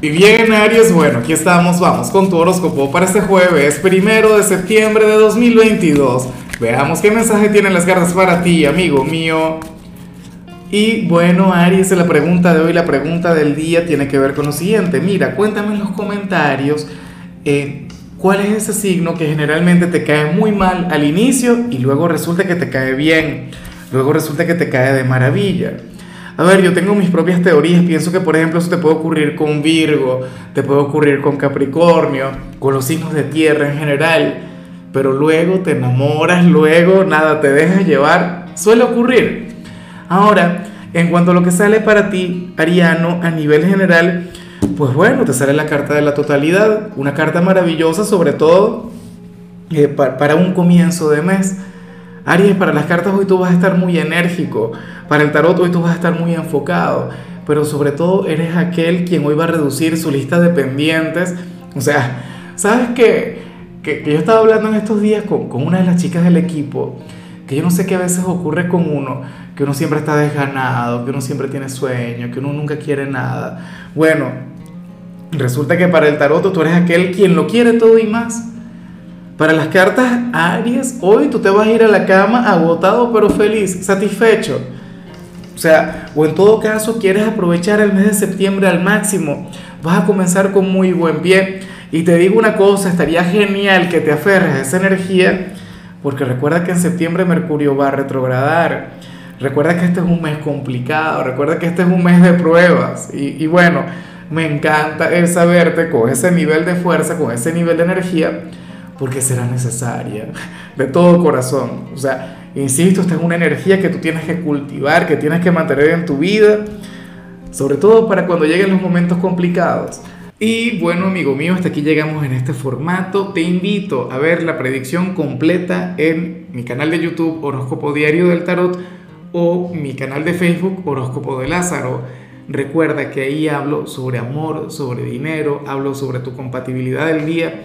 Y bien, Aries, bueno, aquí estamos, vamos con tu horóscopo para este jueves, primero de septiembre de 2022. Veamos qué mensaje tienen las cartas para ti, amigo mío. Y bueno, Aries, la pregunta de hoy, la pregunta del día tiene que ver con lo siguiente. Mira, cuéntame en los comentarios eh, cuál es ese signo que generalmente te cae muy mal al inicio y luego resulta que te cae bien, luego resulta que te cae de maravilla. A ver, yo tengo mis propias teorías, pienso que por ejemplo eso te puede ocurrir con Virgo, te puede ocurrir con Capricornio, con los signos de tierra en general, pero luego te enamoras, luego nada, te dejas llevar, suele ocurrir. Ahora, en cuanto a lo que sale para ti, Ariano, a nivel general, pues bueno, te sale la carta de la totalidad, una carta maravillosa sobre todo eh, para un comienzo de mes. Aries, para las cartas hoy tú vas a estar muy enérgico, para el tarot hoy tú vas a estar muy enfocado, pero sobre todo eres aquel quien hoy va a reducir su lista de pendientes. O sea, ¿sabes qué? Que, yo estaba hablando en estos días con, con una de las chicas del equipo, que yo no sé qué a veces ocurre con uno, que uno siempre está desganado, que uno siempre tiene sueño, que uno nunca quiere nada. Bueno, resulta que para el tarot tú eres aquel quien lo quiere todo y más. Para las cartas Aries, hoy tú te vas a ir a la cama agotado pero feliz, satisfecho. O sea, o en todo caso quieres aprovechar el mes de septiembre al máximo. Vas a comenzar con muy buen pie. Y te digo una cosa, estaría genial que te aferres a esa energía, porque recuerda que en septiembre Mercurio va a retrogradar. Recuerda que este es un mes complicado, recuerda que este es un mes de pruebas. Y, y bueno, me encanta el saberte con ese nivel de fuerza, con ese nivel de energía porque será necesaria, de todo corazón. O sea, insisto, esta es una energía que tú tienes que cultivar, que tienes que mantener en tu vida, sobre todo para cuando lleguen los momentos complicados. Y bueno, amigo mío, hasta aquí llegamos en este formato. Te invito a ver la predicción completa en mi canal de YouTube Horóscopo Diario del Tarot o mi canal de Facebook Horóscopo de Lázaro. Recuerda que ahí hablo sobre amor, sobre dinero, hablo sobre tu compatibilidad del día